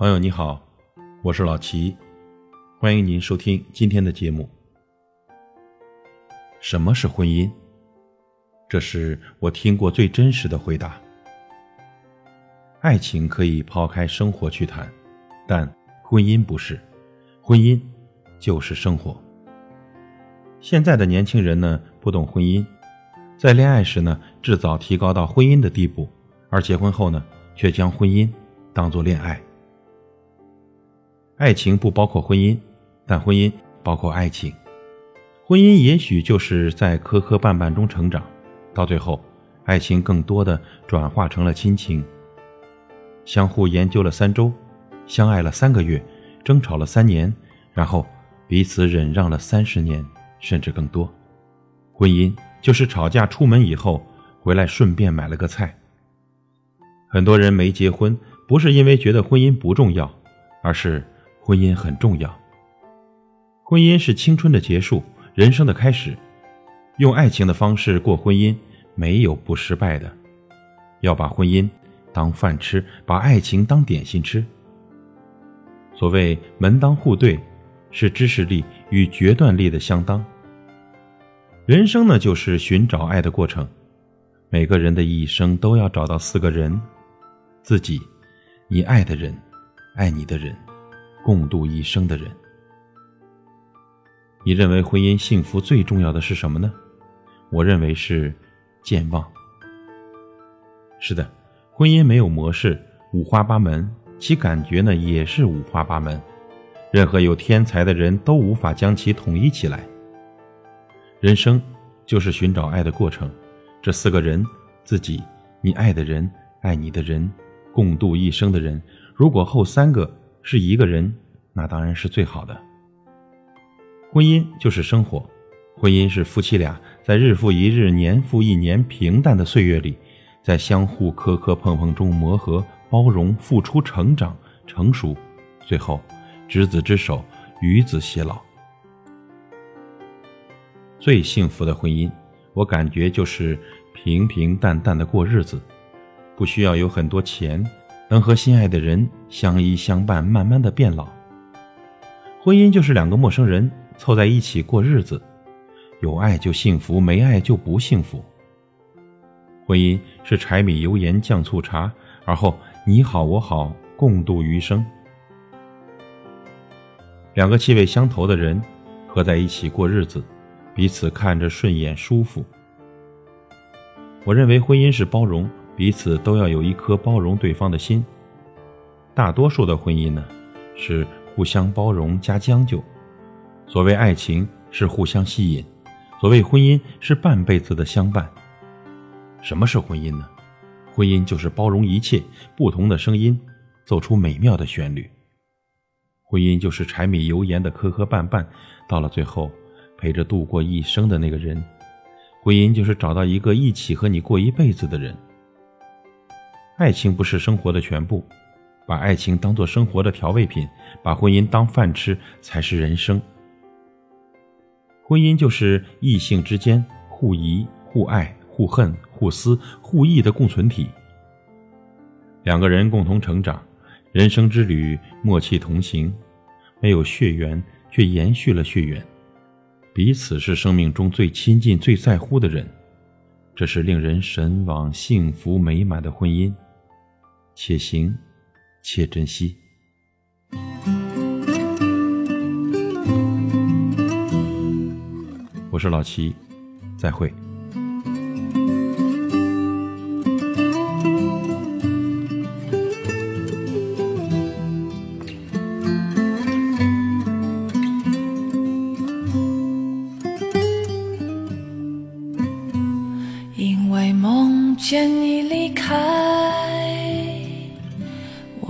朋友你好，我是老齐，欢迎您收听今天的节目。什么是婚姻？这是我听过最真实的回答。爱情可以抛开生活去谈，但婚姻不是，婚姻就是生活。现在的年轻人呢，不懂婚姻，在恋爱时呢，制造提高到婚姻的地步，而结婚后呢，却将婚姻当作恋爱。爱情不包括婚姻，但婚姻包括爱情。婚姻也许就是在磕磕绊绊中成长，到最后，爱情更多的转化成了亲情。相互研究了三周，相爱了三个月，争吵了三年，然后彼此忍让了三十年，甚至更多。婚姻就是吵架出门以后回来顺便买了个菜。很多人没结婚，不是因为觉得婚姻不重要，而是。婚姻很重要。婚姻是青春的结束，人生的开始。用爱情的方式过婚姻，没有不失败的。要把婚姻当饭吃，把爱情当点心吃。所谓门当户对，是知识力与决断力的相当。人生呢，就是寻找爱的过程。每个人的一生都要找到四个人：自己，你爱的人，爱你的人。共度一生的人，你认为婚姻幸福最重要的是什么呢？我认为是健忘。是的，婚姻没有模式，五花八门，其感觉呢也是五花八门。任何有天才的人都无法将其统一起来。人生就是寻找爱的过程，这四个人：自己、你爱的人、爱你的人、共度一生的人。如果后三个。是一个人，那当然是最好的。婚姻就是生活，婚姻是夫妻俩在日复一日、年复一年平淡的岁月里，在相互磕磕碰碰中磨合、包容、付出、成长、成熟，最后执子之手，与子偕老。最幸福的婚姻，我感觉就是平平淡淡的过日子，不需要有很多钱。能和心爱的人相依相伴，慢慢的变老。婚姻就是两个陌生人凑在一起过日子，有爱就幸福，没爱就不幸福。婚姻是柴米油盐酱醋茶，而后你好我好，共度余生。两个气味相投的人合在一起过日子，彼此看着顺眼舒服。我认为婚姻是包容。彼此都要有一颗包容对方的心。大多数的婚姻呢，是互相包容加将就。所谓爱情是互相吸引，所谓婚姻是半辈子的相伴。什么是婚姻呢？婚姻就是包容一切不同的声音，奏出美妙的旋律。婚姻就是柴米油盐的磕磕绊绊，到了最后，陪着度过一生的那个人。婚姻就是找到一个一起和你过一辈子的人。爱情不是生活的全部，把爱情当做生活的调味品，把婚姻当饭吃才是人生。婚姻就是异性之间互疑、互爱、互恨、互思、互益的共存体。两个人共同成长，人生之旅默契同行，没有血缘却延续了血缘，彼此是生命中最亲近、最在乎的人，这是令人神往、幸福美满的婚姻。且行且珍惜。我是老齐，再会。因为梦见你